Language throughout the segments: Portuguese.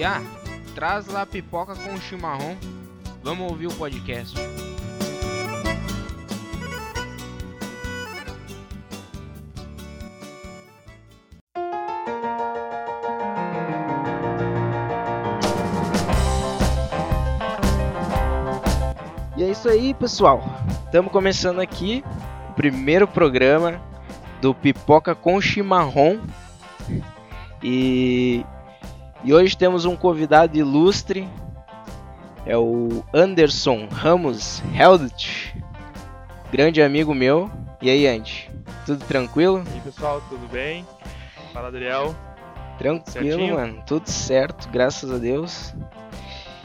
Piá, traz lá pipoca com chimarrão. Vamos ouvir o podcast. E é isso aí, pessoal. Estamos começando aqui o primeiro programa do Pipoca com Chimarrão. E, e hoje temos um convidado ilustre, é o Anderson Ramos Heldt, grande amigo meu. E aí, Andy, tudo tranquilo? E aí, pessoal, tudo bem? Fala, Adriel. Tranquilo, Certinho? mano, tudo certo, graças a Deus.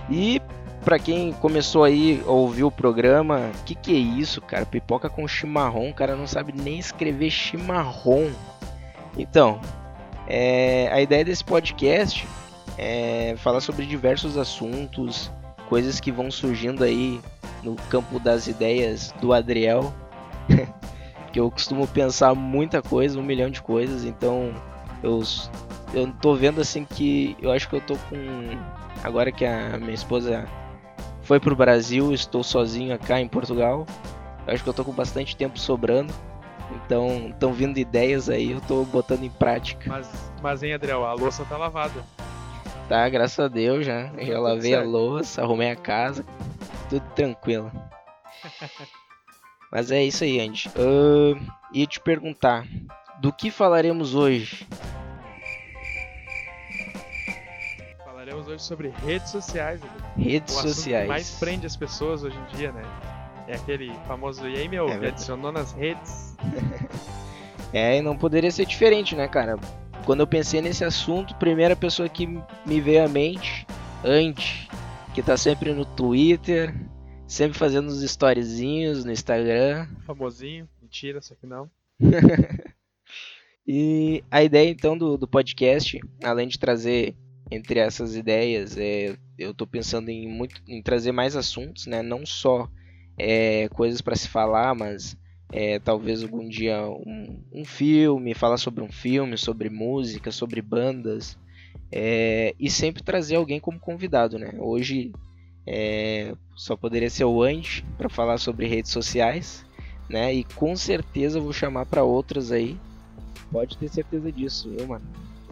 E pra quem começou aí a ouvir o programa, que que é isso, cara? Pipoca com chimarrão, o cara não sabe nem escrever chimarrão. Então, é, a ideia desse podcast é falar sobre diversos assuntos, coisas que vão surgindo aí no campo das ideias do Adriel. que eu costumo pensar muita coisa, um milhão de coisas, então eu, eu tô vendo assim que eu acho que eu tô com. Agora que a minha esposa foi pro Brasil, estou sozinho cá em Portugal. Eu acho que eu tô com bastante tempo sobrando. Então, estão vindo ideias aí, eu tô botando em prática. Mas, mas hein, Adriel, a louça tá lavada. Tá, graças a Deus já. Tá Já lavei a certo. louça, arrumei a casa, tudo tranquilo. Mas é isso aí, Andy. Ahn, ia te perguntar, do que falaremos hoje? Falaremos hoje sobre redes sociais. Adriel. Redes o sociais. que mais prende as pessoas hoje em dia, né? É aquele famoso, e aí, meu, É adicionou nas redes. É, e não poderia ser diferente, né, cara? Quando eu pensei nesse assunto, a primeira pessoa que me veio à mente, Andy, que tá sempre no Twitter, sempre fazendo os storyzinhos no Instagram. Famosinho, mentira, só que não. E a ideia então do, do podcast, além de trazer entre essas ideias, é, eu tô pensando em muito em trazer mais assuntos, né? Não só é, coisas para se falar, mas é, talvez algum dia um, um filme, falar sobre um filme, sobre música, sobre bandas, é, e sempre trazer alguém como convidado, né? Hoje é, só poderia ser o Andy para falar sobre redes sociais, né? E com certeza vou chamar para outras aí. Pode ter certeza disso, viu, mano?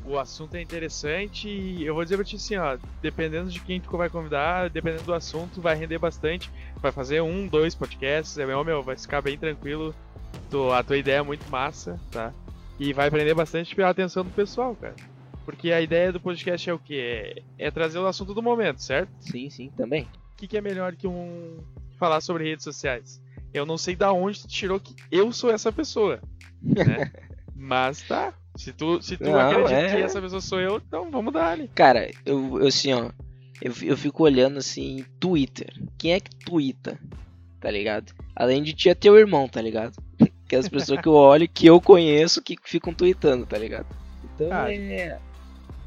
O assunto é interessante e eu vou dizer pra ti assim, ó, dependendo de quem tu vai convidar, dependendo do assunto, vai render bastante. Vai fazer um, dois podcasts, é meu, meu, vai ficar bem tranquilo. Tu- a tua ideia é muito massa, tá? E vai prender bastante pela atenção do pessoal, cara. Porque a ideia do podcast é o quê? É, é trazer o assunto do momento, certo? Sim, sim, também. O que, que é melhor que um falar sobre redes sociais? Eu não sei da onde tu tirou que eu sou essa pessoa, né? Mas tá. Se tu, se tu Não, acredita é. que essa pessoa sou eu, então vamos dar ali. Cara, eu, eu assim, ó. Eu, eu fico olhando assim, Twitter. Quem é que twitta? Tá ligado? Além de tia teu irmão, tá ligado? Que é as pessoas que eu olho, que eu conheço, que ficam tweetando, tá ligado? Então Ah, é,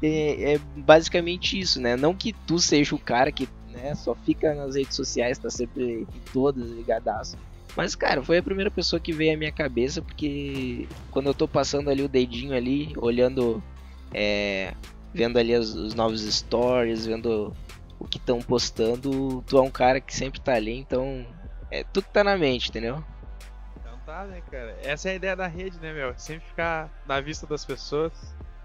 é. é basicamente isso, né? Não que tu seja o cara que né, só fica nas redes sociais, tá sempre em todas ligadaço. Mas, cara, foi a primeira pessoa que veio à minha cabeça, porque quando eu tô passando ali o dedinho ali, olhando, é, vendo ali os, os novos stories, vendo o que estão postando, tu é um cara que sempre tá ali, então é tudo que tá na mente, entendeu? Então tá, né, cara? Essa é a ideia da rede, né, meu? Sempre ficar na vista das pessoas.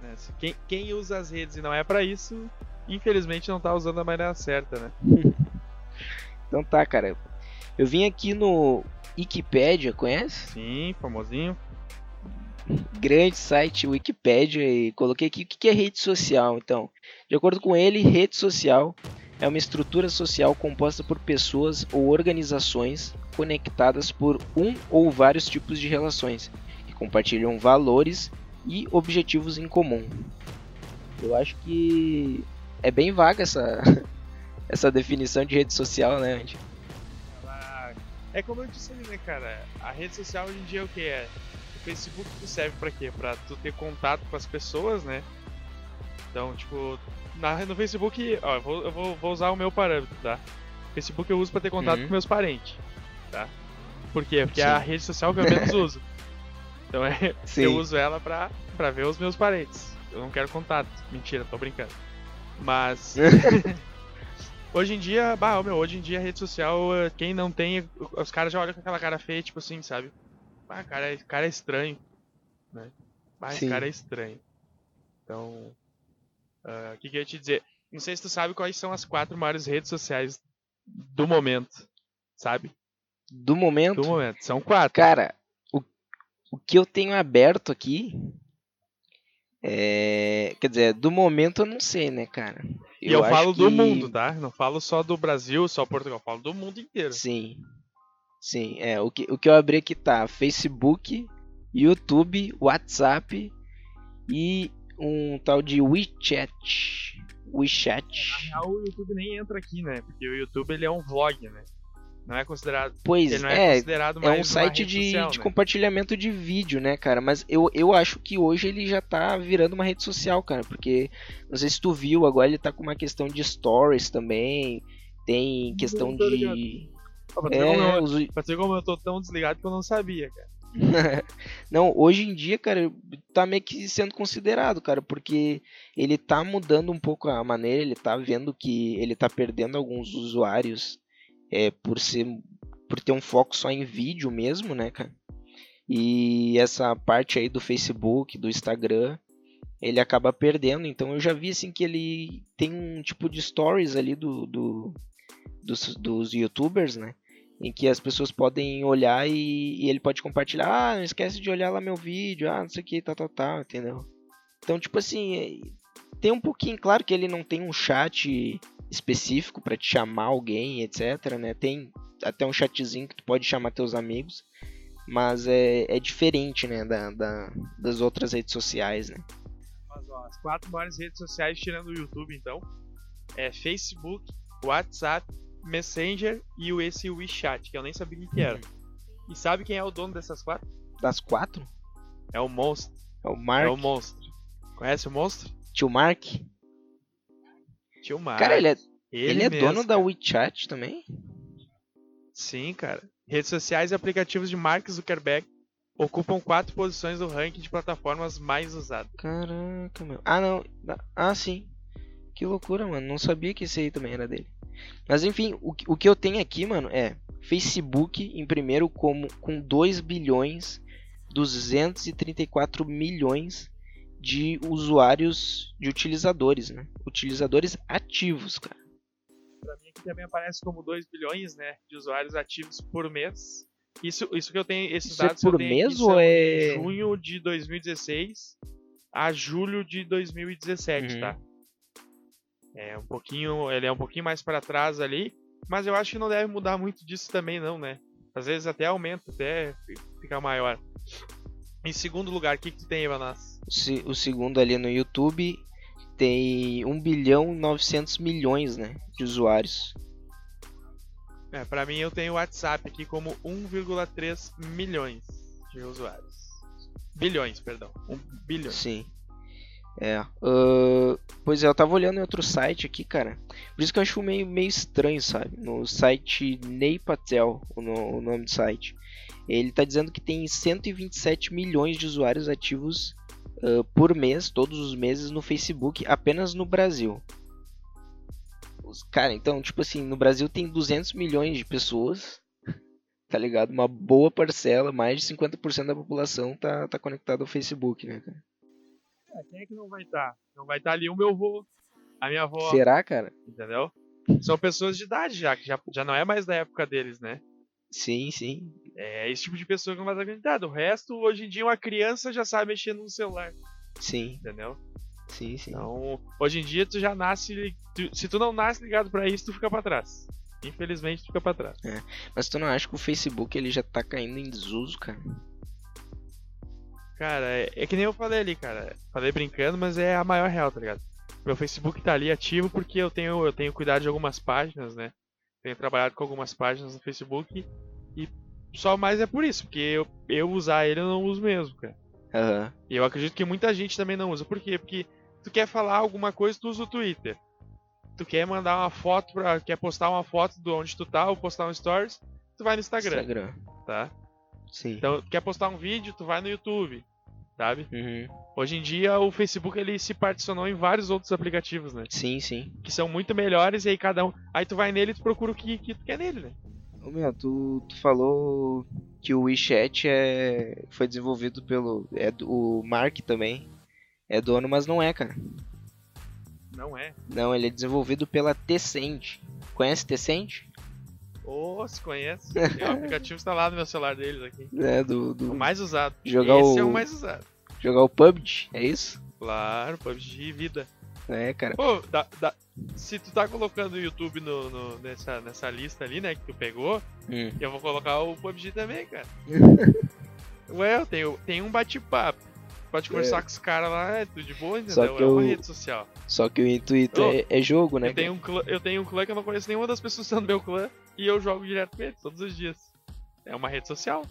Né? Quem, quem usa as redes e não é pra isso, infelizmente não tá usando da maneira certa, né? Então tá, cara. Eu vim aqui no Wikipedia, conhece? Sim, famosinho. grande site Wikipedia e coloquei aqui o que é rede social. Então, de acordo com ele, rede social é uma estrutura social composta por pessoas ou organizações conectadas por um ou vários tipos de relações que compartilham valores e objetivos em comum. Eu acho que é bem vaga essa essa definição de rede social, né? Andy? É como eu disse ali, né, cara? A rede social hoje em dia é o que é? O Facebook serve pra quê? Pra tu ter contato com as pessoas, né? Então, tipo, na, no Facebook, ó, eu vou, eu vou, vou usar o meu parâmetro, tá? Facebook eu uso pra ter contato Uhum. com meus parentes, tá? Por quê? Porque é Sim. a rede social que eu menos uso. Então é, Sim. eu uso ela pra, pra ver os meus parentes. eu não quero contato. Mentira, tô brincando. Mas. hoje em dia, bah, meu, hoje em dia a rede social, eh, quem não tem, os caras já olham com aquela cara feia, tipo assim, sabe? Ah, cara, cara é estranho. Né? Ah, esse cara é estranho. Então. Ah, o uh, que, que eu ia te dizer? Não sei se tu sabe quais são as quatro maiores redes sociais do momento. Sabe? Do momento? Do momento. São quatro. Cara, o, o que eu tenho aberto aqui é, quer dizer, do momento eu não sei, né, cara? Eu e eu falo que... do mundo, tá? Não falo só do Brasil, só Portugal, eu falo do mundo inteiro. Sim. Sim, é. O que, o que eu abri aqui tá Facebook, YouTube, WhatsApp e um tal de WeChat. WeChat. Na real, o YouTube nem entra aqui, né? Porque o YouTube ele é um vlog, né? Não é considerado. Pois ele não é, é considerado é um site de, social, de né? compartilhamento de vídeo, né, cara? Mas eu, eu acho que hoje ele já tá virando uma rede social, cara. Porque, não sei se tu viu, agora ele tá com uma questão de stories também. Tem questão de. pra, é, como os... pra ser como eu tô tão desligado que eu não sabia, cara. não, hoje em dia, cara, tá meio que sendo considerado, cara, porque ele tá mudando um pouco a maneira, ele tá vendo que ele tá perdendo alguns usuários é, por ser por ter um foco só em vídeo mesmo, né, cara? E essa parte aí do Facebook, do Instagram, ele acaba perdendo. Então eu já vi assim que ele tem um tipo de stories ali do, do dos, dos youtubers, né? Em que as pessoas podem olhar e, e, ele pode compartilhar. Ah, não esquece de olhar lá meu vídeo. Ah, não sei o que, tal, tal, tal, entendeu? Então, tipo assim, é, tem um pouquinho, claro que ele não tem um chat específico para te chamar alguém, etc. Né? Tem até um chatzinho que tu pode chamar teus amigos, mas é, é diferente né, da, da, das outras redes sociais. Né? Mas, ó, as quatro maiores redes sociais, tirando o YouTube, então, é Facebook, WhatsApp, Messenger e o esse WeChat, que eu nem sabia o que era. E sabe quem é o dono dessas quatro? Das quatro? É o monstro. É o Mark. É o monstro. Conhece o monstro? Tio Mark? Tio Mark. Cara, ele é, ele, ele é mesmo, dono cara. da WeChat também? Sim, cara. Redes sociais e aplicativos de Mark Zuckerberg ocupam quatro posições no ranking de plataformas mais usadas. Caraca, meu. Ah, não. Ah, sim. Que loucura, mano. Não sabia que esse aí também era dele. Mas enfim, o, o que eu tenho aqui, mano, é Facebook em primeiro como, com 2 bilhões 234 milhões de usuários, de utilizadores, né? Utilizadores ativos, cara. Pra mim aqui também aparece como 2 bilhões, né, de usuários ativos por mês. Isso, isso que eu tenho, esses isso é dados é por mês ou é junho de 2016 a julho de 2017, uhum. tá? É um pouquinho, ele é um pouquinho mais para trás ali, mas eu acho que não deve mudar muito disso também não, né? Às vezes até aumenta, até ficar maior. Em segundo lugar, o que, que tem, Evanas? O segundo ali no YouTube tem 1 bilhão e 900 milhões né, de usuários. É, pra mim eu tenho o WhatsApp aqui como 1,3 milhões de usuários. Bilhões, perdão. 1 bilhão. Sim. É. Uh, pois é, eu tava olhando em outro site aqui, cara. Por isso que eu acho meio, meio estranho, sabe? No site Ney Patel, o, no, o nome do site. Ele está dizendo que tem 127 milhões de usuários ativos uh, por mês, todos os meses, no Facebook, apenas no Brasil. Os, cara, então, tipo assim, no Brasil tem 200 milhões de pessoas, tá ligado? Uma boa parcela, mais de 50% da população tá, tá conectada ao Facebook, né, cara? É, quem é que não vai estar? Tá? Não vai estar tá ali o meu avô, a minha avó. Será, cara? Entendeu? São pessoas de idade já, que já, já não é mais da época deles, né? Sim, sim. É esse tipo de pessoa que não vai estar acreditada. O resto, hoje em dia, uma criança já sabe mexer no celular. Sim. Entendeu? Sim, sim. Então, hoje em dia, tu já nasce. Tu, se tu não nasce ligado para isso, tu fica para trás. Infelizmente, tu fica pra trás. É. Mas tu não acha que o Facebook ele já tá caindo em desuso, cara? Cara, é, é, que nem eu falei ali, cara. Falei brincando, mas é a maior real, tá ligado? Meu Facebook tá ali ativo porque eu tenho, eu tenho cuidado de algumas páginas, né? Tenho trabalhado com algumas páginas no Facebook e só mais é por isso, porque eu, eu usar ele eu não uso mesmo, cara. Uhum. E eu acredito que muita gente também não usa. Por quê? Porque tu quer falar alguma coisa, tu usa o Twitter. Tu quer mandar uma foto pra. Quer postar uma foto de onde tu tá ou postar um stories, tu vai no Instagram. Instagram. Tá? Sim. Então, quer postar um vídeo, tu vai no YouTube. Sabe? Uhum. Hoje em dia o Facebook ele se particionou em vários outros aplicativos, né? Sim, sim. Que são muito melhores e aí cada um. Aí tu vai nele e tu procura o que, que tu quer nele, né? Ô, meu, tu, tu falou que o WeChat é, foi desenvolvido pelo. É do, o Mark também. É dono, mas não é, cara. Não é. Não, ele é desenvolvido pela Tencent. Conhece Tencent? Ô, se conhece. Tem um aplicativo instalado no meu celular deles aqui. É, do. do O mais usado. Jogar Esse é o- o mais usado. Jogar o PUBG, é isso? Claro, PUBG vida. É, cara. Pô, dá- dá- se tu tá colocando o YouTube no, no- nessa, nessa lista ali, né, que tu pegou, Hum. eu vou colocar o PUBG também, cara. Ué, eu tenho, tem um bate-papo. Pode conversar com os caras lá, é tudo de boa, entendeu? Só que é uma eu- rede social. Só que o intuito é, é jogo, né? Eu tenho, um clã, eu tenho um clã que eu não conheço nenhuma das pessoas que estão no meu clã e eu jogo direto com eles todos os dias. É uma rede social.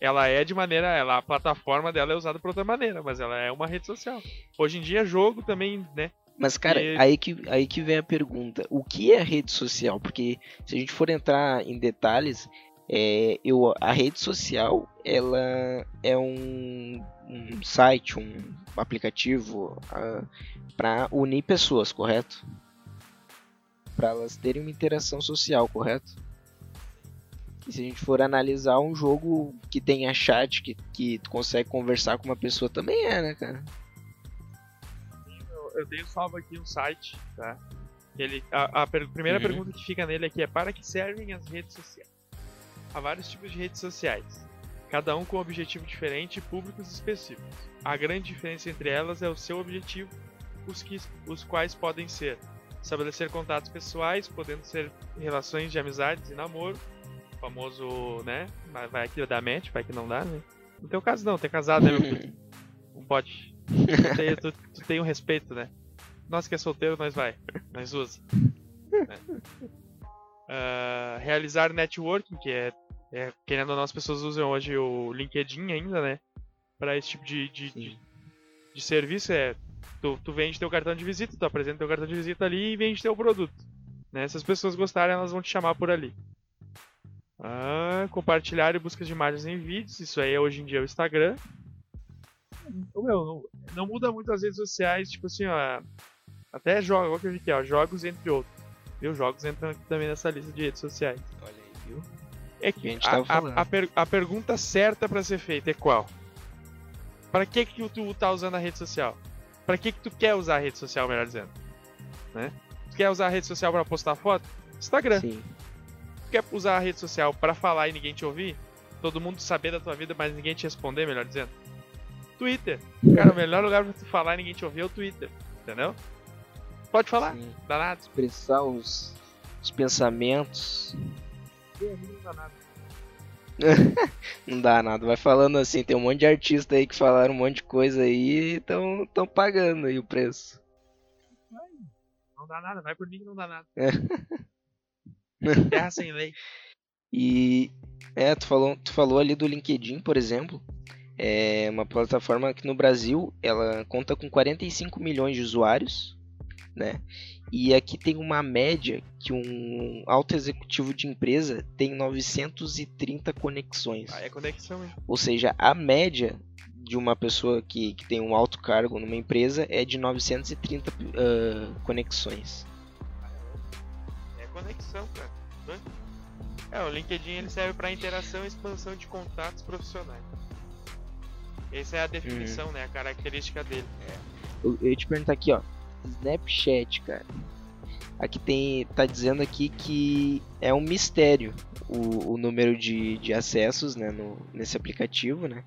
Ela é de maneira. Ela, a plataforma dela é usada por outra maneira, mas ela é uma rede social. Hoje em dia, jogo também, né? Mas, cara, E- aí, que, aí que vem a pergunta: o que é rede social? Porque se a gente for entrar em detalhes, é, eu, a rede social ela é um, um site, um aplicativo para unir pessoas, correto? Para elas terem uma interação social, correto? E se a gente for analisar um jogo que tenha chat, que, que tu consegue conversar com uma pessoa, também é, né, cara? Eu, eu tenho salvo aqui um site, tá? Ele, a, a per- primeira Uhum. pergunta que fica nele aqui é: para que servem as redes sociais? Há vários tipos de redes sociais, cada um com um objetivo diferente e públicos específicos. A grande diferença entre elas é o seu objetivo, os, que, os quais podem ser estabelecer contatos pessoais, podendo ser relações de amizades e namoro, o famoso, né? Vai, aqui dar match, vai que não dá, né? No teu caso não, é casado, né, meu filho? Não pode. Tu tem, tu, tu tem um respeito, né? Nós que é solteiro, nós vai. Nós usa. né? Ah, realizar networking, que é, é, querendo ou não, as pessoas usam hoje o LinkedIn ainda, né? Pra esse tipo de, de, de, de serviço. É, tu, tu vende teu cartão de visita, tu apresenta teu cartão de visita ali e vende teu produto. Né? Se as pessoas gostarem, elas vão te chamar por ali. Ah, compartilhar e busca de imagens em vídeos, isso aí é hoje em dia o Instagram. Ô, Meu, não, não muda muito as redes sociais, tipo assim, ó. Até jogos, olha o que eu vi aqui, ó, jogos entre outros. Viu? Jogos entram aqui também nessa lista de redes sociais. Olha aí, viu? É Que a que gente a, a- a per- a pergunta certa pra ser feita é qual? Pra que que tu tá usando a rede social? Pra que que tu quer usar a rede social, melhor dizendo? Né? Tu quer usar a rede social pra postar foto? Instagram. Sim. Tu quer usar a rede social pra falar e ninguém te ouvir? Todo mundo saber da tua vida, mas ninguém te responder, melhor dizendo? Twitter. Cara, o melhor lugar pra tu falar e ninguém te ouvir é o Twitter. Entendeu? Pode falar, Sim. dá nada. Expressar os, os pensamentos. Não dá nada. Não dá nada. Vai falando assim, tem um monte de artista aí que falaram um monte de coisa aí e estão tão pagando aí o preço. Não dá nada, vai por mim que não dá nada. É. Terra sem lei. E é, tu falou, tu falou ali do LinkedIn, por exemplo. É uma plataforma que no Brasil ela conta com 45 milhões de usuários, né? E aqui tem uma média que um alto executivo de empresa tem 930 conexões. Aí é conexão, hein? Ou seja, a média de uma pessoa que, que tem um alto cargo numa empresa é de 930 ah, conexões. É conexão, cara. Né? É, o LinkedIn ele serve para interação e expansão de contatos profissionais. Essa é a definição, né? A característica dele. Eu, eu ia te perguntar aqui, ó. Snapchat, cara. Aqui tem. Tá dizendo aqui que é um mistério o, o número de, de acessos né, no, nesse aplicativo, né?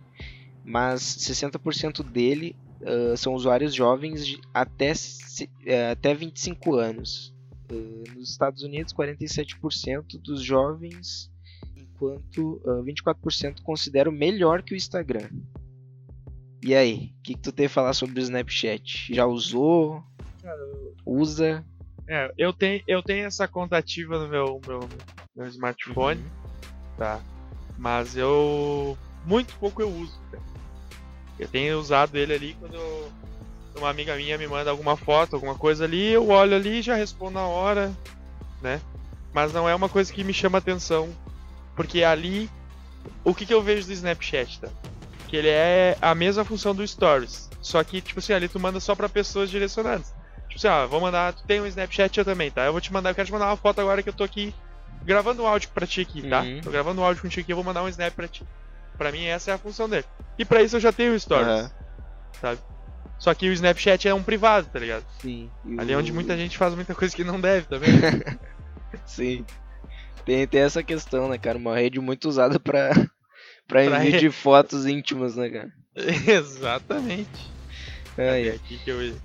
Mas 60% dele ah, são usuários jovens de até, eh, até 25 anos. Ah, nos Estados Unidos, 47% dos jovens, enquanto ah, 24% consideram melhor que o Instagram. E aí, o que, que tu tem a falar sobre o Snapchat? Já usou? Usa? É, eu tenho, eu tenho essa conta ativa no meu, meu, meu smartphone, tá? Mas eu. Muito pouco eu uso, cara. Eu tenho usado ele ali quando eu- uma amiga minha me manda alguma foto, alguma coisa ali, eu olho ali e já respondo na hora, né? Mas não é uma coisa que me chama atenção. Porque ali. O que, que eu vejo do Snapchat, tá? que ele é a mesma função do Stories. Só que, tipo assim, ali tu manda só pra pessoas direcionadas. Tipo assim, ó, vou mandar. Tu tem um Snapchat eu também, tá? Eu vou te mandar, eu quero te mandar uma foto agora que eu tô aqui gravando um áudio pra ti aqui, tá? Uhum. Tô gravando um áudio contigo aqui, eu vou mandar um snap pra ti. Pra mim, essa é a função dele. E pra isso eu já tenho o Stories, Aham, sabe? Só que o Snapchat é um privado, tá ligado? sim. Ali é onde muita gente faz muita coisa que não deve também. Sim. Tem, tem essa questão, né, cara? Uma rede muito usada pra, pra envio de fotos íntimas, né, cara? Exatamente. Aí, É aqui que eu.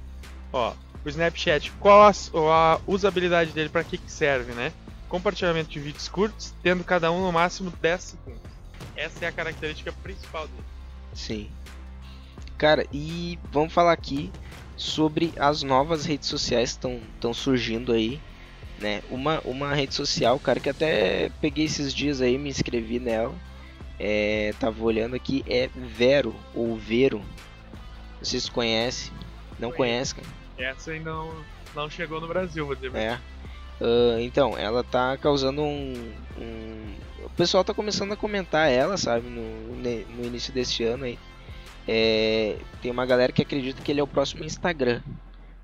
Ó, o Snapchat, qual a, a usabilidade dele, pra que, que serve, né? Compartilhamento de vídeos curtos, tendo cada um no máximo 10 segundos. Essa é a característica principal dele. sim. Cara, e vamos falar aqui sobre as novas redes sociais que estão surgindo aí, né? Uma, uma rede social, cara, que até peguei esses dias aí, me inscrevi nela. É, tava olhando aqui, é Vero, ou Vero. Vocês conhecem? Não conhecem, cara? Essa ainda não, não chegou no Brasil, vou dizer. É. Ah, então, ela tá causando um, um- O pessoal tá começando a comentar ela, sabe, no, no início deste ano aí. É, Tem uma galera que acredita que ele é o próximo Instagram.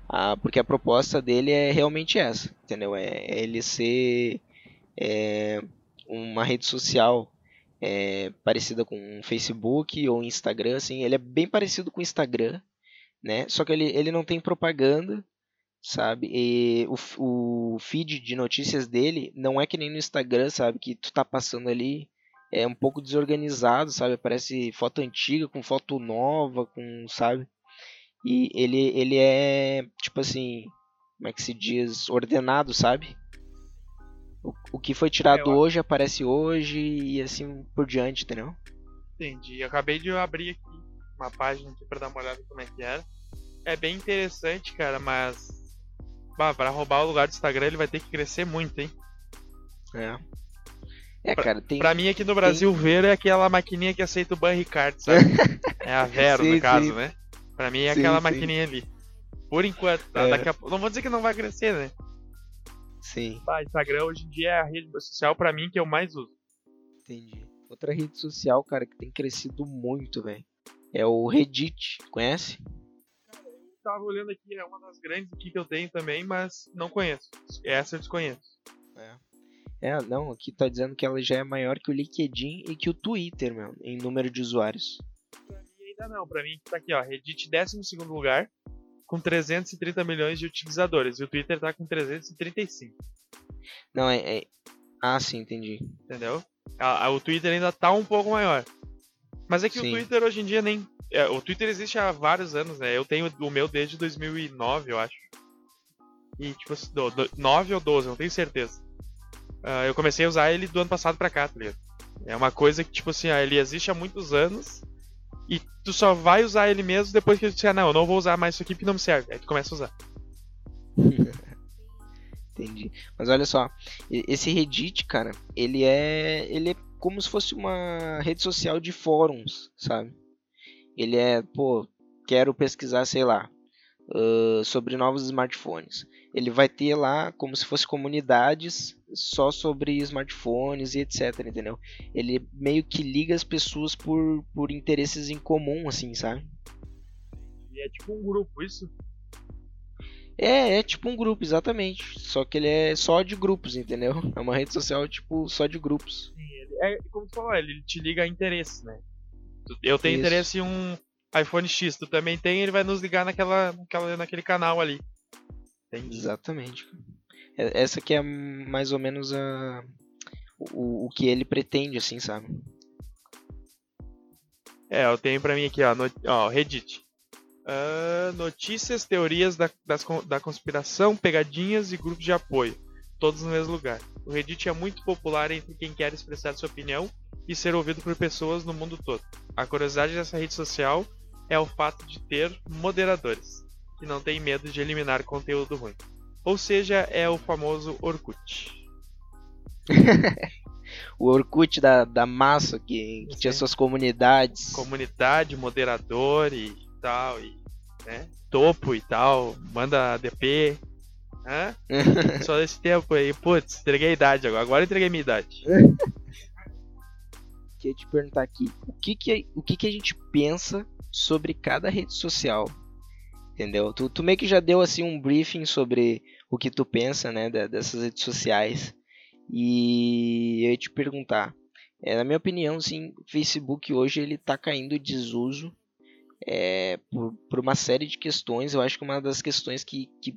Ah, porque a proposta dele é realmente essa, entendeu? É, é ele ser é, uma rede social é, parecida com Facebook ou Instagram, assim. Ele é bem parecido com o Instagram, né? Só que ele, ele não tem propaganda, sabe? E o, o feed de notícias dele não é que nem no Instagram, sabe? Que tu tá passando ali, é um pouco desorganizado, sabe? Parece foto antiga com foto nova, com, sabe? E ele, ele é, tipo assim, como é que se diz? Ordenado, sabe? O, o que foi tirado eu- hoje aparece hoje e assim por diante, entendeu? Entendi. Eu acabei de abrir aqui uma página aqui pra dar uma olhada como é que era. É bem interessante, cara, mas. Bah, pra roubar o lugar do Instagram ele vai ter que crescer muito, hein? É. É, cara, tem. Pra mim aqui no Brasil, Vero é aquela maquininha que aceita o Banricard, sabe? é a Vero, Sim, no caso, sim. né? Pra mim é Sim, aquela sim. maquininha ali. Por enquanto, tá? É. Daqui a... Não vou dizer que não vai crescer, né? Sim, Bah, Instagram hoje em dia é a rede social pra mim que eu mais uso. entendi. Outra rede social, cara, que tem crescido muito, velho. É o Reddit, conhece? Tava olhando aqui, é uma das grandes aqui que eu tenho também, mas não conheço. Essa eu desconheço. É, não, aqui tá dizendo que ela já é maior que o LinkedIn e que o Twitter, meu, em número de usuários. Pra mim ainda não, pra mim tá aqui, ó, Reddit 12 lugar, com 330 milhões de utilizadores, e o Twitter tá com 335, Não, é. é... Ah, sim, entendi. entendeu? A- a- o Twitter ainda tá um pouco maior. Mas é que Sim. o Twitter hoje em dia nem. é, o Twitter existe há vários anos, né? Eu tenho o meu desde 2009, eu acho. E tipo, assim, do, do, 9 ou 12, não tenho certeza. Ah, eu comecei a usar ele do ano passado pra cá, tá ligado? É uma coisa que, tipo assim, ah, ele existe há muitos anos. E tu só vai usar ele mesmo depois que tu disser, ah, não, eu não vou usar mais isso aqui porque não me serve. Aí tu começa a usar. Entendi. Mas olha só, esse Reddit, cara, ele é, ele é como se fosse uma rede social de fóruns, sabe? Ele é, pô, quero pesquisar, sei lá, ãh, sobre novos smartphones. Ele vai ter lá como se fosse comunidades só sobre smartphones e etc, entendeu? Ele meio que liga as pessoas por, por interesses em comum, assim, sabe? E é tipo um grupo, isso? É, é tipo um grupo, exatamente. Só que ele é só de grupos, entendeu? É uma rede social, tipo, só de grupos. Sim, é como tu falou, ele te liga a interesses, né? Eu tenho Isso. interesse em um iPhone X, tu também tem, ele vai nos ligar naquela, naquela, naquele canal ali. Entendi. Exatamente. É- Essa que é mais ou menos a o, o que ele pretende, assim, sabe? É, eu tenho pra mim aqui, ó, no, ó Reddit. Ah, notícias, teorias da, das da conspiração, pegadinhas e grupos de apoio. Todos no mesmo lugar. O Reddit é muito popular entre quem quer expressar sua opinião e ser ouvido por pessoas no mundo todo. A curiosidade dessa rede social é o fato de ter moderadores, que não têm medo de eliminar conteúdo ruim. Ou seja, é o famoso Orkut. O Orkut da, da massa, que, que tinha suas comunidades. Comunidade, moderador e tal, e né? Topo e tal, manda DP. Hã? Só desse tempo aí, putz, entreguei a idade agora. Agora entreguei minha idade. queria te perguntar aqui, o que que, o que que a gente pensa sobre cada rede social? Entendeu? Tu, tu meio que já deu assim um briefing sobre o que tu pensa, né, dessas redes sociais. E eu ia te perguntar, é, na minha opinião, sim, o Facebook hoje ele está caindo em desuso é, por, por, uma série de questões. Eu acho que uma das questões que, que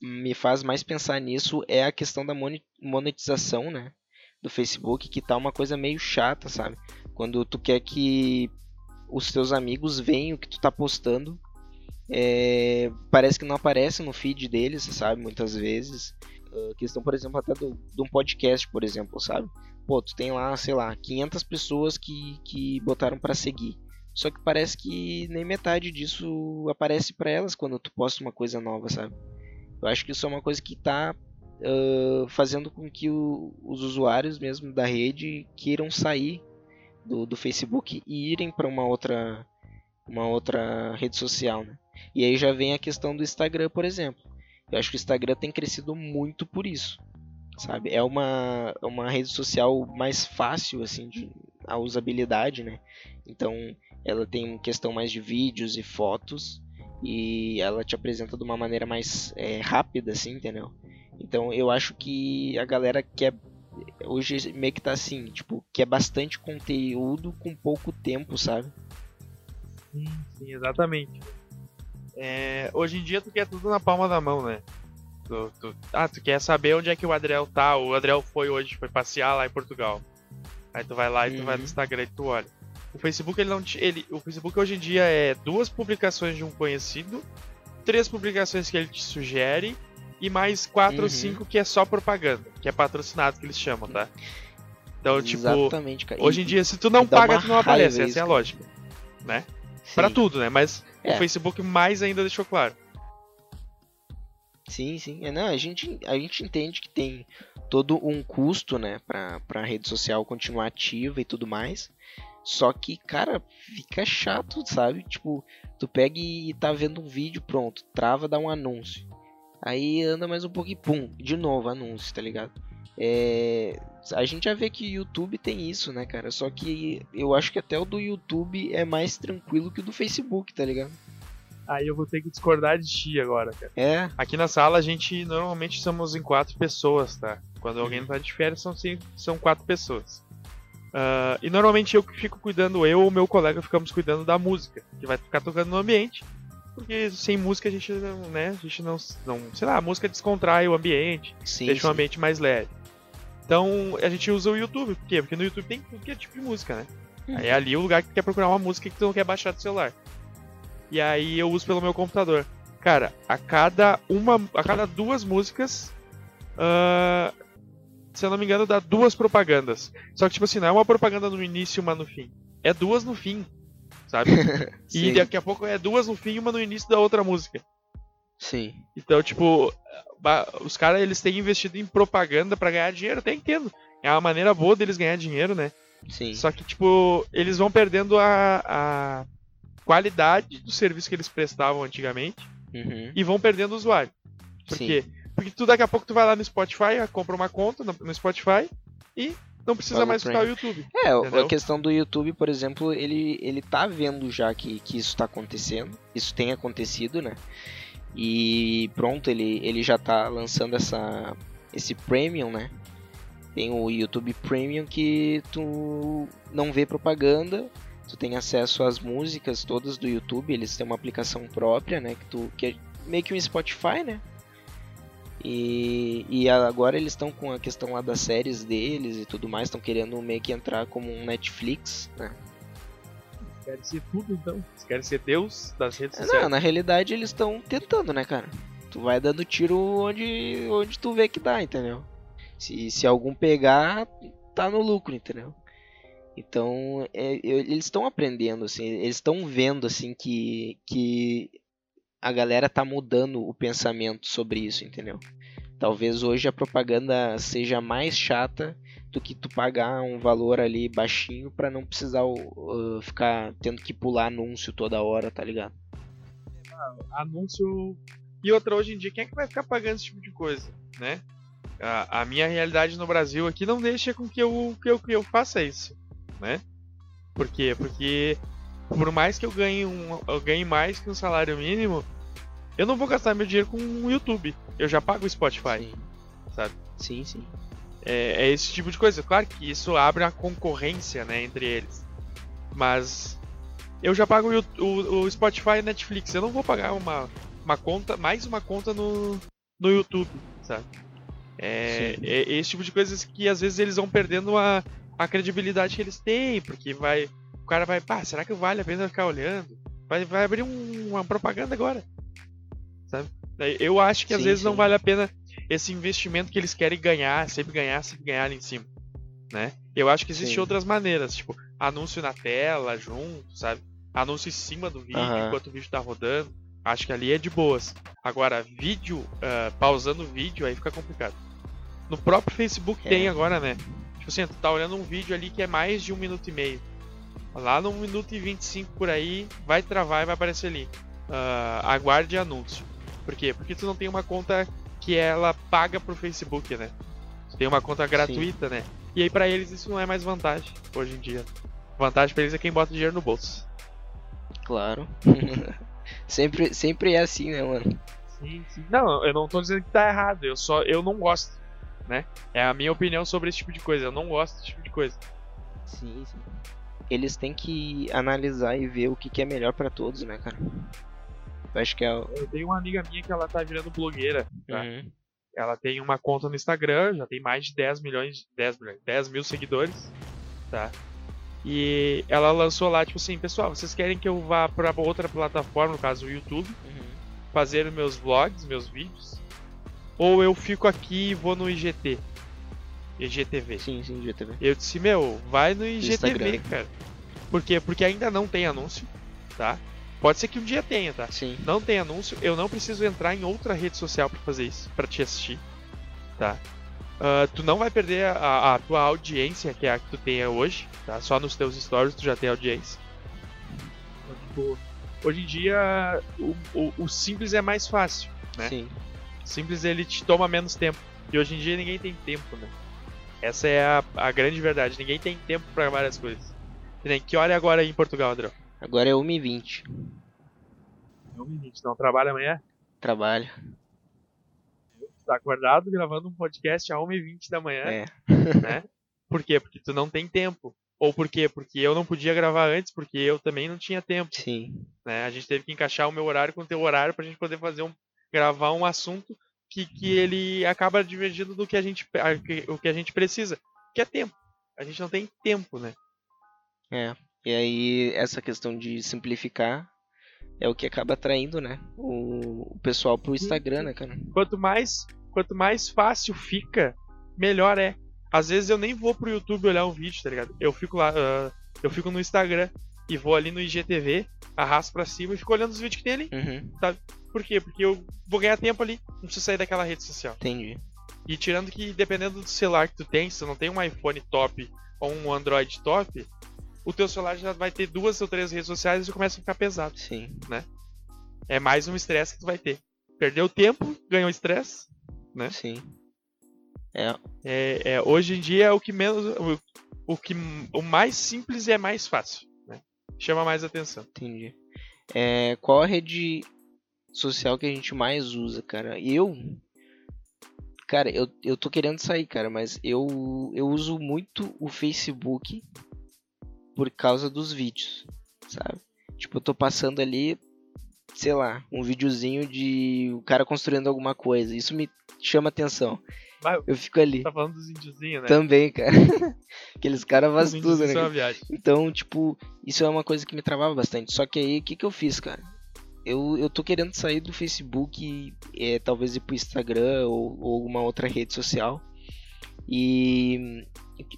me faz mais pensar nisso é a questão da monetização, né? Do Facebook, que tá uma coisa meio chata, sabe? Quando tu quer que os teus amigos vejam o que tu tá postando, é, parece que não aparece no feed deles, sabe? Muitas vezes. Uh, questão, por exemplo, até do, de um podcast, por exemplo, sabe? Pô, tu tem lá, sei lá, 500 pessoas que, que botaram para seguir. Só que parece que nem metade disso aparece para elas quando tu posta uma coisa nova, sabe? Eu acho que isso é uma coisa que está uh, fazendo com que o, os usuários mesmo da rede queiram sair do, do Facebook e irem para uma outra, uma outra rede social, né? E aí já vem a questão do Instagram, por exemplo. Eu acho que o Instagram tem crescido muito por isso, sabe? É uma, uma rede social mais fácil, assim, de a usabilidade, né? Então, ela tem questão mais de vídeos e fotos e ela te apresenta de uma maneira mais é, rápida, assim, entendeu? Então eu acho que a galera quer hoje meio que tá assim, tipo, quer bastante conteúdo com pouco tempo, sabe? Sim, sim, exatamente. É, hoje em dia tu quer tudo na palma da mão, né? Tu, tu, ah, tu quer saber onde é que o Adriel tá. O Adriel foi hoje, foi passear lá em Portugal. Aí tu vai lá e tu vai no uhum. Instagram e tu olha. O Facebook ele não ele, o Facebook hoje em dia é duas publicações de um conhecido, três publicações que ele te sugere e mais quatro uhum. ou cinco que é só propaganda, que é patrocinado que eles chamam, tá? Então, tipo, Exatamente, cara. hoje em dia se tu não paga, tu não aparece, essa é a lógica, né? Para tudo, né? Mas é. o Facebook mais ainda deixou claro. Sim, sim. É, não, a gente, a gente entende que tem todo um custo, né, para a rede social continuar ativa e tudo mais. Só que, cara, fica chato, sabe? Tipo, tu pega e tá vendo um vídeo, pronto, trava, dá um anúncio. Aí anda mais um pouco e pum, de novo anúncio, tá ligado? É... A gente já vê que o YouTube tem isso, né, cara? Só que eu acho que até o do YouTube é mais tranquilo que o do Facebook, tá ligado? Aí eu vou ter que discordar de ti agora, cara. É. Aqui na sala a gente normalmente somos em quatro pessoas, tá? Quando alguém tá de férias são, cinco, são quatro pessoas. Uh, e normalmente eu que fico cuidando, eu ou meu colega ficamos cuidando da música, que vai ficar tocando no ambiente. Porque sem música a gente não, né, a gente não, não sei lá, a música descontrai o ambiente, sim, deixa sim. o ambiente mais leve. Então a gente usa o YouTube, por quê? Porque no YouTube tem qualquer tipo de música, né? Uhum. Aí é ali o lugar que quer procurar uma música que tu não quer baixar do celular. E aí eu uso pelo meu computador. Cara, a cada uma, a cada duas músicas, uh, se eu não me engano, dá duas propagandas. Só que, tipo assim, não é uma propaganda no início e uma no fim. É duas no fim, sabe? e daqui a pouco é duas no fim e uma no início da outra música. Sim. Então, tipo, os caras eles têm investido em propaganda para ganhar dinheiro, até entendo. É uma maneira boa deles ganhar dinheiro, né? Sim. Só que, tipo, eles vão perdendo a, a qualidade do serviço que eles prestavam antigamente uhum. e vão perdendo o usuário. Por Sim. Porque tu daqui a pouco tu vai lá no Spotify, compra uma conta no Spotify e não precisa mais ficar o YouTube. É, entendeu? a questão do YouTube, por exemplo, ele, ele tá vendo já que, que isso tá acontecendo. Isso tem acontecido, né? E pronto, ele, ele já tá lançando essa, esse premium, né? Tem o YouTube Premium que tu não vê propaganda, tu tem acesso às músicas todas do YouTube, eles têm uma aplicação própria, né? Que, tu, que é meio que um Spotify, né? E, e agora eles estão com a questão lá das séries deles e tudo mais, estão querendo meio que entrar como um Netflix, né? Querem ser tudo então? Eles querem ser Deus das redes sociais? Não, na realidade eles estão tentando, né, cara? Tu vai dando tiro onde, onde tu vê que dá, entendeu? Se, se algum pegar, tá no lucro, entendeu? Então, é, eles estão aprendendo, assim, eles estão vendo, assim, que, que a galera tá mudando o pensamento sobre isso, entendeu? Talvez hoje a propaganda seja mais chata do que tu pagar um valor ali baixinho para não precisar uh, ficar tendo que pular anúncio toda hora, tá ligado? Ah, anúncio. E outra, hoje em dia, quem é que vai ficar pagando esse tipo de coisa, né? A, a minha realidade no Brasil aqui não deixa com que eu, que eu, que eu faça isso. né? Por quê? Porque por mais que eu ganhe, um, eu ganhe mais que um salário mínimo, eu não vou gastar meu dinheiro com o YouTube. Eu já pago o Spotify, Sim. sabe? Sim, sim. É, é esse tipo de coisa. Claro que isso abre a concorrência, né, entre eles. Mas eu já pago o, o, o Spotify e Netflix. Eu não vou pagar uma, uma conta, mais uma conta no, no YouTube, sabe? É, é esse tipo de coisas que às vezes eles vão perdendo a, a credibilidade que eles têm, porque vai, cara vai, pá, será que vale a pena ficar olhando? Vai, vai abrir um- uma propaganda agora, sabe? Eu acho que às Sim, vezes não sim. vale a pena esse investimento que eles querem ganhar, sempre ganhar, sempre ganhar ali em cima, né? Eu acho que existem Sim. outras maneiras, tipo anúncio na tela, junto, sabe? Anúncio em cima do vídeo enquanto o vídeo tá rodando. Acho que ali é de boas. Agora, vídeo, ah, pausando o vídeo, aí fica complicado. No próprio Facebook É. tem agora, né? Tipo assim, tu tá olhando um vídeo ali que é mais de um minuto e meio. Lá no 1 minuto e 25 por aí, vai travar e vai aparecer ali. ah, aguarde anúncio. Por quê? Porque tu não tem uma conta que ela paga pro Facebook, né? Tu tem uma conta gratuita, né? E aí pra eles isso não é mais vantagem hoje em dia. Vantagem pra eles é quem bota dinheiro no bolso. Claro. sempre, sempre é assim, né, mano? Sim, sim. Não, eu não tô dizendo que tá errado, eu só eu não gosto, né? É a minha opinião sobre esse tipo de coisa, eu não gosto desse tipo de coisa. Sim, sim. Eles têm que analisar e ver o que, que é melhor pra todos, né, cara? Eu acho que é. Eu tenho uma amiga minha que ela tá virando blogueira, tá? Uhum. Ela tem uma conta no Instagram, já tem mais de 10 milhões, 10 milhões, 10 mil seguidores, tá? E ela lançou lá, tipo assim, pessoal, vocês querem que eu vá pra outra plataforma, no caso o YouTube, Uhum. fazer meus vlogs, meus vídeos? Ou eu fico aqui e vou no IGT? IGTV. Sim, sim, GTV. Eu disse, meu, vai no IGTV, Instagram. cara. Por quê? Porque ainda não tem anúncio, tá? Pode ser que um dia tenha, tá? Sim. Não tem anúncio, eu não preciso entrar em outra rede social pra fazer isso, pra te assistir, tá? Ah, tu não vai perder a, a tua audiência, que é a que tu tem hoje, tá? Só nos teus stories tu já tem audiência. Tipo, hoje em dia o, o, o simples é mais fácil, né? Sim. Simples ele te toma menos tempo. E hoje em dia ninguém tem tempo, né? Essa é a, a grande verdade. Ninguém tem tempo pra várias coisas. Que nem- Que hora é agora aí em Portugal, André? Agora é 1h20. É um minuto. Não trabalha amanhã? Trabalho. tá acordado gravando um podcast a 1h20 da manhã, É. né? Por quê? Porque tu não tem tempo. Ou por quê? Porque eu não podia gravar antes, porque eu também não tinha tempo, Sim. né? A gente teve que encaixar o meu horário com o teu horário pra gente poder fazer um gravar um assunto que, que ele acaba divergindo do que a gente o que a gente precisa, que é tempo. A gente não tem tempo, né? É. E aí, essa questão de simplificar é o que acaba atraindo, né? O, o pessoal pro Instagram, né, cara? Quanto mais quanto mais fácil fica, melhor é. Às vezes eu nem vou pro YouTube olhar um vídeo, tá ligado? Eu fico lá, ah, eu fico no Instagram e vou ali no IGTV, arrasto pra cima e fico olhando os vídeos que tem ali. Uhum. Por quê? Porque eu vou ganhar tempo ali, não preciso sair daquela rede social. Entendi. E tirando que dependendo do celular que tu tem, se tu não tem um iPhone top ou um Android top, o teu celular já vai ter duas ou três redes sociais e começa a ficar pesado. Sim. É mais um estresse que tu vai ter. Perdeu tempo, ganhou estresse. Né? Sim. É. É, é, hoje em dia é o que menos. O, o que o mais simples é mais fácil. Chama mais atenção. Entendi. É, qual a rede social que a gente mais usa, cara? Eu. Cara, eu, eu tô querendo sair, cara, mas eu, eu uso muito o Facebook por causa dos vídeos, sabe? Tipo, eu tô passando ali, sei lá, um videozinho de o cara construindo alguma coisa. Isso me chama atenção. Mas- Eu fico ali. Tá falando dos índiozinhos, né? Também, cara. Aqueles caras índios tudo, né? cara? Então, tipo, isso é uma coisa que me travava bastante. Só que aí, o que, que eu fiz, cara? Eu, eu tô querendo sair do Facebook e é, talvez ir pro Instagram ou, ou alguma outra rede social. E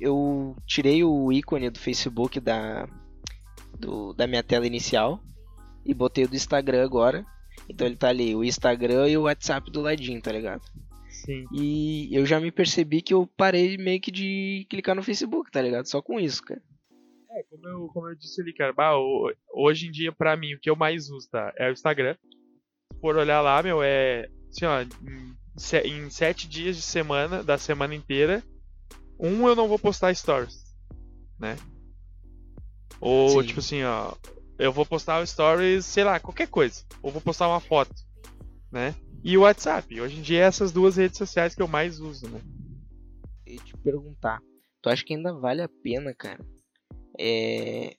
eu tirei o ícone do Facebook da, do- da minha tela inicial e botei o do Instagram agora. Então ele tá ali, o Instagram e o WhatsApp do ladinho, tá ligado? Sim. E eu já me percebi que eu parei meio que de clicar no Facebook, tá ligado? Só com isso, cara. É, como eu, como eu disse ali, cara, bah, hoje em dia, pra mim, o que eu mais uso, tá? É o Instagram. Se for olhar lá, meu, é. Assim, ó, em, se- em sete dias de semana, da semana inteira, um eu não vou postar stories, né? Ou, Sim. tipo assim, ó, eu vou postar stories, sei lá, qualquer coisa. Ou vou postar uma foto, né? E o WhatsApp. Hoje em dia, é essas duas redes sociais que eu mais uso, né? E te perguntar, tu acha que ainda vale a pena, cara, é,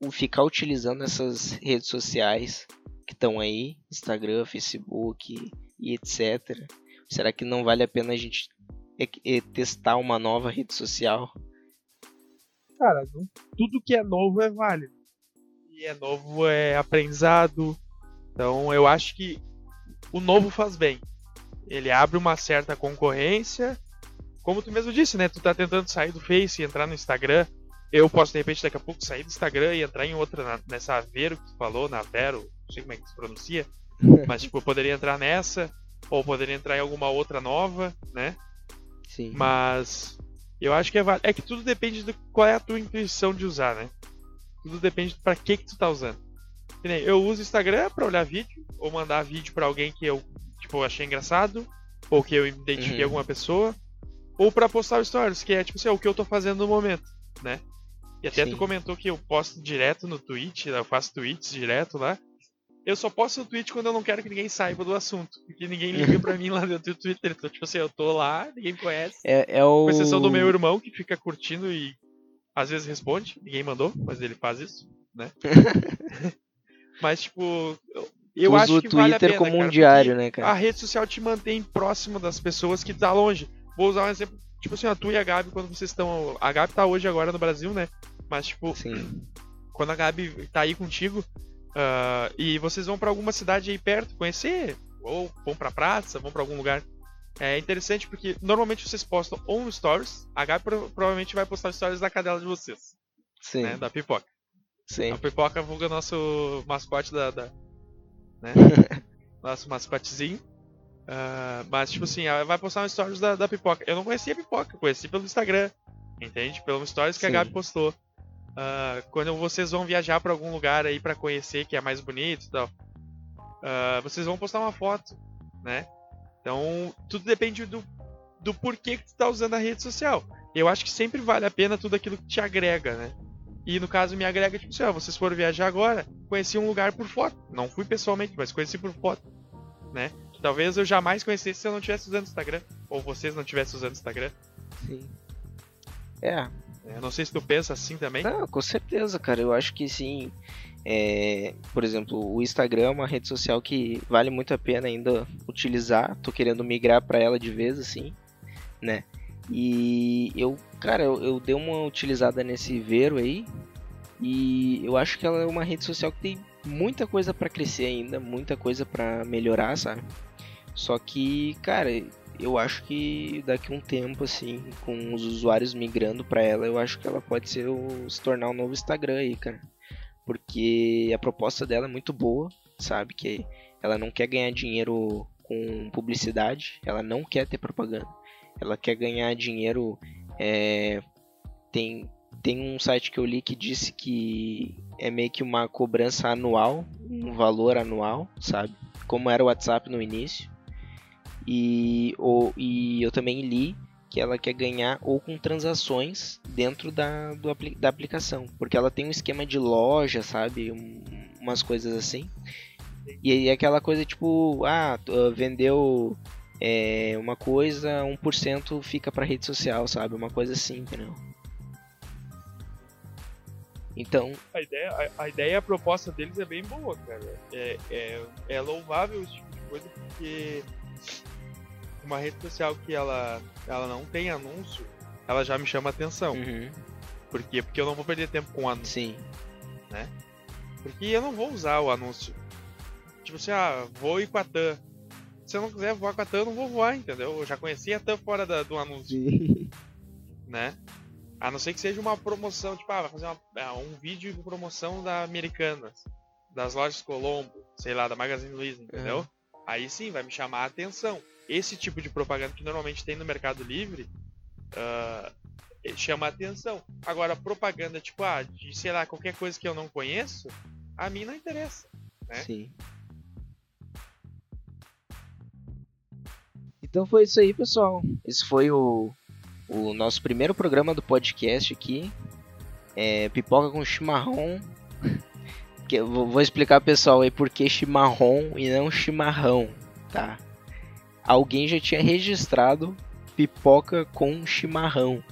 o ficar utilizando essas redes sociais que estão aí, Instagram, Facebook e etc. Será que não vale a pena a gente é, é, testar uma nova rede social? Cara, tudo que é novo é válido. E é novo é aprendizado. Então eu acho que o novo faz bem. Ele abre uma certa concorrência. Como tu mesmo disse, né? Tu tá tentando sair do Face e entrar no Instagram. Eu posso, de repente, daqui a pouco sair do Instagram e entrar em outra, na- nessa Vero que tu falou, na Vero, não sei como é que se pronuncia. Mas, tipo, eu poderia entrar nessa, ou poderia entrar em alguma outra nova, né? Sim. Mas eu acho que é, é que tudo depende do qual é a tua intuição de usar, né? Tudo depende pra que que tu tá usando. Eu uso o Instagram pra olhar vídeo ou mandar vídeo pra alguém que eu tipo achei engraçado ou que eu identifiquei Uhum. alguma pessoa ou pra postar stories, que é tipo assim, é o que eu tô fazendo no momento, né? E até Sim. tu comentou que eu posto direto no Twitch, eu faço tweets direto lá. Eu só posto no Twitch quando eu não quero que ninguém saiba do assunto. Porque ninguém liga pra mim lá dentro do Twitter. Então, tipo assim, eu tô lá, ninguém me conhece. É, é o... Com exceção do meu irmão, que fica curtindo e às vezes responde. Ninguém mandou, mas ele faz isso, né? mas, tipo, eu, eu acho o que vale a Twitter pena, como um cara, diário, né, cara? A rede social te mantém próximo das pessoas que tá longe. Vou usar um exemplo, tipo assim, a tu e a Gabi, quando vocês estão. A Gabi tá hoje agora no Brasil, né? Mas, tipo, Sim. quando a Gabi tá aí contigo ah, e vocês vão pra alguma cidade aí perto conhecer, ou vão pra praça, vão pra algum lugar. É interessante porque normalmente vocês postam ou no Stories, a Gabi pro- provavelmente vai postar stories da cadela de vocês, Sim. né? Da pipoca. Sim. A pipoca vulga nosso mascote da. da- né? nosso mascotezinho. Ah, mas, tipo assim, ela vai postar um stories da, da pipoca. Eu não conhecia a pipoca, conheci pelo Instagram. Entende? Pelo stories que a Sim. Gabi postou. Ah, quando vocês vão viajar pra algum lugar aí pra conhecer que é mais bonito e tal, ah, vocês vão postar uma foto, né? Então, tudo depende do, do porquê que tu tá usando a rede social. Eu acho que sempre vale a pena tudo aquilo que te agrega, né? E no caso me agrega, tipo assim, ó, vocês foram viajar agora, conheci um lugar por foto. Não fui pessoalmente, mas conheci por foto, né? Talvez eu jamais conhecesse se eu não estivesse usando o Instagram. Ou vocês não estivessem usando o Instagram. Sim. É, Eu não sei se tu pensa assim também. Não, com certeza, cara. Eu acho que sim. É, por exemplo, o Instagram é uma rede social que vale muito a pena ainda utilizar. Tô querendo migrar para ela de vez, assim, né? E eu, cara, eu, eu dei uma utilizada nesse Vero aí. E eu acho que ela é uma rede social que tem muita coisa para crescer ainda, muita coisa para melhorar, sabe? Só que, cara, eu acho que daqui um tempo, assim, com os usuários migrando para ela, eu acho que ela pode ser o, se tornar o novo Instagram aí, cara. Porque a proposta dela é muito boa, sabe? Que ela não quer ganhar dinheiro com publicidade, ela não quer ter propaganda. Ela quer ganhar dinheiro. é, tem, tem um site que eu li que disse que é meio que uma cobrança anual, um valor anual, sabe? Como era o WhatsApp no início. E, ou, e eu também li que ela quer ganhar ou com transações dentro da, do, da aplicação. Porque ela tem um esquema de loja, sabe? Um- umas coisas assim. E aí aquela coisa tipo, ah, ah, vendeu é, uma coisa, 1% fica pra rede social, sabe? Uma coisa assim, entendeu? Então, A ideia, a, a ideia e a proposta deles é bem boa, cara. É, é, é louvável esse tipo de coisa porque uma rede social que ela, ela não tem anúncio, ela já me chama atenção. uhum, Por quê? Porque eu não vou perder tempo com anúncio. sim, Porque eu não vou usar o anúncio. Tipo assim, ah, vou ir com a TAM. Se eu não quiser voar com a TAM, eu não vou voar, entendeu? Eu já conheci a TAM fora da- do anúncio, né? A não ser que seja uma promoção, tipo, ah, vai fazer uma- ah, um vídeo de promoção da Americanas, das lojas Colombo, sei lá, da Magazine Luiza, entendeu? Aí sim, vai me chamar a atenção. Esse tipo de propaganda que normalmente tem no Mercado Livre ah, chama a atenção. Agora, propaganda, tipo, ah, de sei lá, qualquer coisa que eu não conheço, a mim não interessa. né? sim. Então foi isso aí, pessoal. Esse foi o, o nosso primeiro programa do podcast aqui. É, pipoca com chimarrão. Que eu vou, explicar pessoal aí por que chimarrão e não chimarrão, tá? Alguém já tinha registrado pipoca com chimarrão.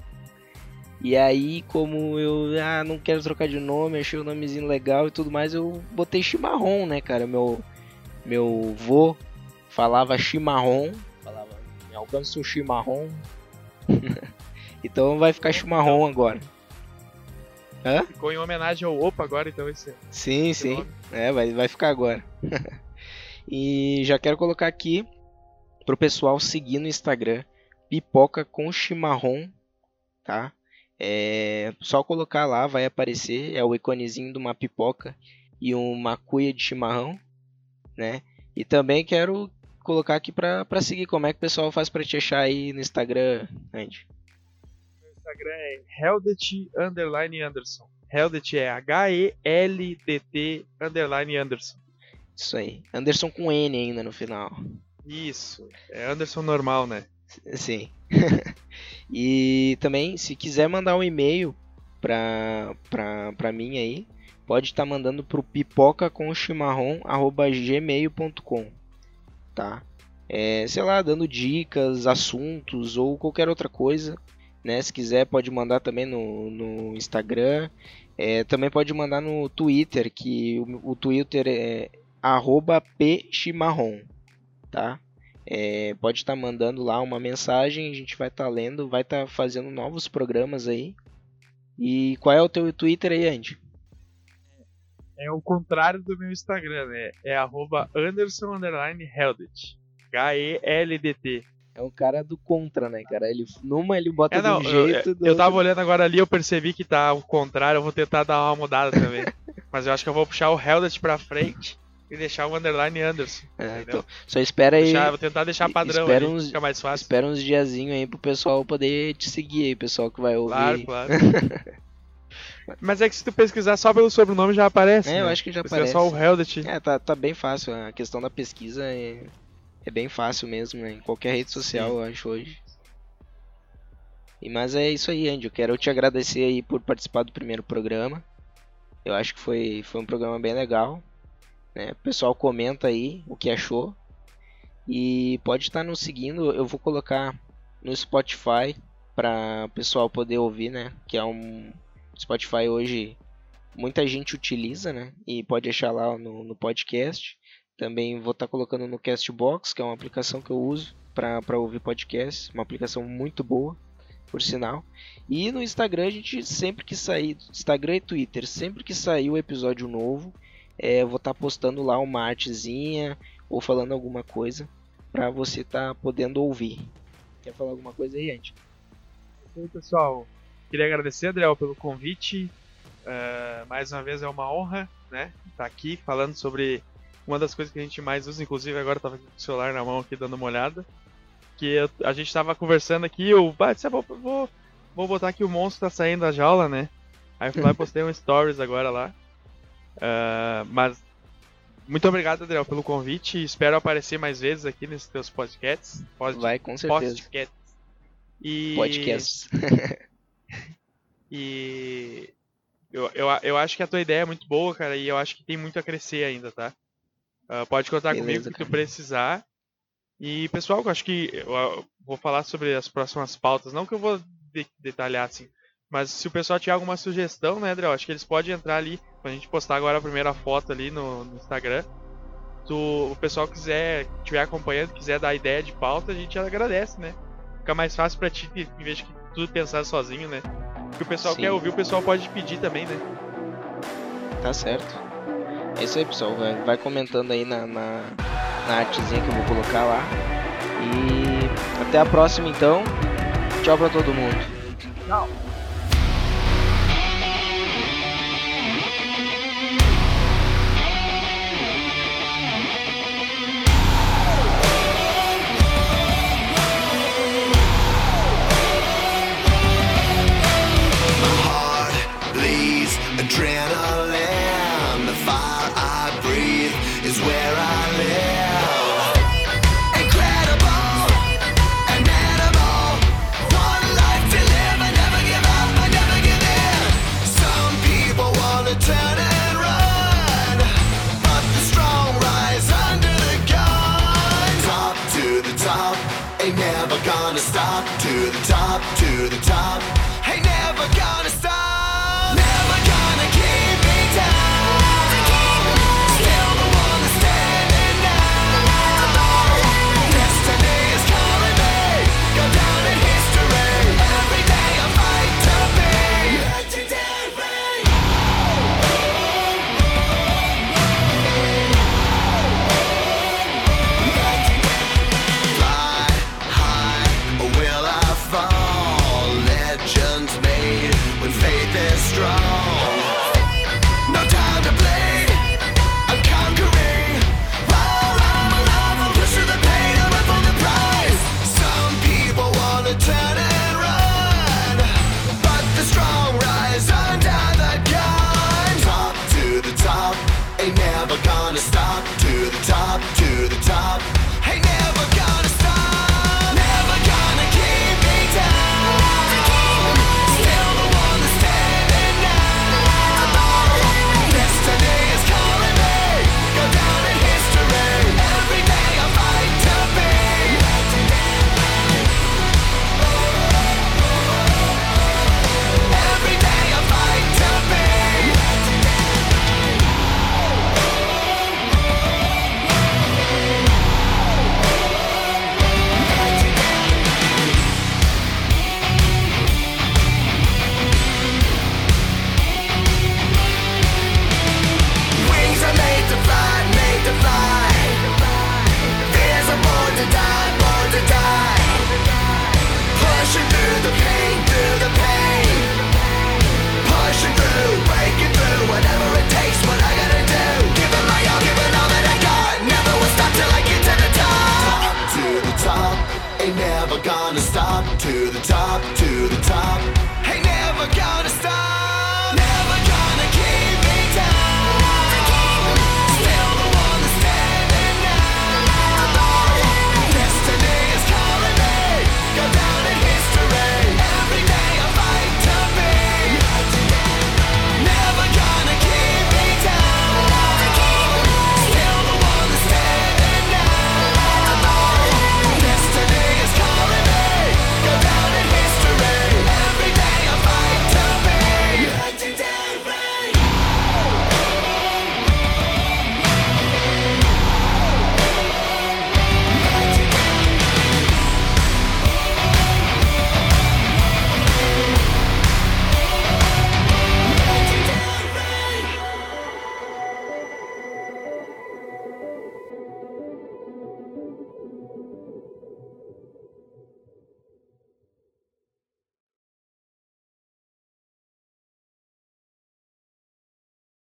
E aí, como eu ah, não quero trocar de nome, achei o nomezinho legal e tudo mais, eu botei chimarrão, né, cara? Meu meu vô falava chimarrão, falava, me alcança o chimarrão. então vai ficar chimarrão agora. Hã? Ficou em homenagem ao Opa agora, então esse. Sim, esse sim. Nome. É, vai, vai ficar agora. e já quero colocar aqui pro pessoal seguir no Instagram pipoca com chimarrão, tá? É só colocar lá, vai aparecer, é o iconezinho de uma pipoca e uma cuia de chimarrão, né? E também quero colocar aqui pra, pra seguir como é que o pessoal faz pra te achar aí no Instagram, Andy. Meu Instagram é Heldet underline Anderson. Heldet é H-E-L-D-T underline Anderson. Isso aí. Anderson com N ainda no final. Isso. É Anderson normal, né? Sim. e também, se quiser mandar um e-mail pra, pra, pra mim aí, pode estar tá mandando pro pipocaconchimarrão.gmail.com tá? É, sei lá, dando dicas, assuntos ou qualquer outra coisa, né? Se quiser pode mandar também no, no Instagram, é, também pode mandar no Twitter, que o, o Twitter é pchimarron, tá? É, pode estar tá mandando lá uma mensagem, a gente vai estar tá lendo, vai estar tá fazendo novos programas aí. E qual é o teu Twitter aí, Andy? É o contrário do meu Instagram, né? É arroba Anderson Heldet. H-E-L-D-t. É um cara do contra, né, cara? Ele, numa ele bota é, não, de um jeito. Eu, eu tava olhando agora ali, eu percebi que tá o contrário, eu vou tentar dar uma mudada também. Mas eu acho que eu vou puxar o Heldet pra frente e deixar o underline Anderson. É, então, só espera aí. Deixar, vou tentar deixar padrão espera aí, uns, fica mais fácil. Espera uns diazinhos aí pro pessoal poder te seguir aí, pessoal que vai ouvir. Claro, claro. Mas é que se tu pesquisar só pelo sobrenome já aparece. É, né? eu acho que já aparece. só o Heldet. É, tá, tá bem fácil. A questão da pesquisa é, é bem fácil mesmo, né? Em qualquer rede social, Sim. eu acho, hoje. E, mas é isso aí, Andy. Eu quero te agradecer aí por participar do primeiro programa. Eu acho que foi, foi um programa bem legal. Né? O pessoal comenta aí o que achou. E pode estar nos seguindo. Eu vou colocar no Spotify para o pessoal poder ouvir, né? Que é um Spotify hoje muita gente utiliza, né? E pode achar lá no, no podcast. Também vou estar tá colocando no Castbox, que é uma aplicação que eu uso para ouvir podcasts. Uma aplicação muito boa, por sinal. E no Instagram, a gente sempre que sair, Instagram e Twitter, sempre que sair o episódio novo, é, vou estar tá postando lá uma artezinha ou falando alguma coisa para você estar tá podendo ouvir. Quer falar alguma coisa aí, gente? Oi, pessoal. Queria agradecer, Adriel, pelo convite. Uh, mais uma vez é uma honra, né? Estar tá aqui falando sobre uma das coisas que a gente mais usa, inclusive agora eu tava com o celular na mão aqui dando uma olhada. Que eu, a gente estava conversando aqui, eu ah, vou, vou, vou botar aqui o monstro tá saindo da jaula, né? Aí eu fui lá e postei um stories agora lá. Uh, mas muito obrigado, Adriel, pelo convite. Espero aparecer mais vezes aqui nesses teus podcasts. Pod... Vai, com certeza. Podcasts. E... Podcasts. E eu, eu, eu acho que a tua ideia é muito boa, cara, e eu acho que tem muito a crescer ainda, tá? Uh, pode contar Beleza, comigo que tu precisar. E, pessoal, eu acho que eu vou falar sobre as próximas pautas, não que eu vou de detalhar assim, mas se o pessoal tiver alguma sugestão, né, André, eu acho que eles podem entrar ali, quando a gente postar agora a primeira foto ali no, no Instagram. Se o pessoal quiser, estiver acompanhando, quiser dar ideia de pauta, a gente agradece, né? Fica mais fácil pra ti, em vez de tudo pensar sozinho, né? que o pessoal Sim. quer ouvir, o pessoal pode pedir também, né? Tá certo. É isso aí, pessoal. Vai, vai comentando aí na, na, na artezinha que eu vou colocar lá. E até a próxima, então. Tchau pra todo mundo. Tchau. stop.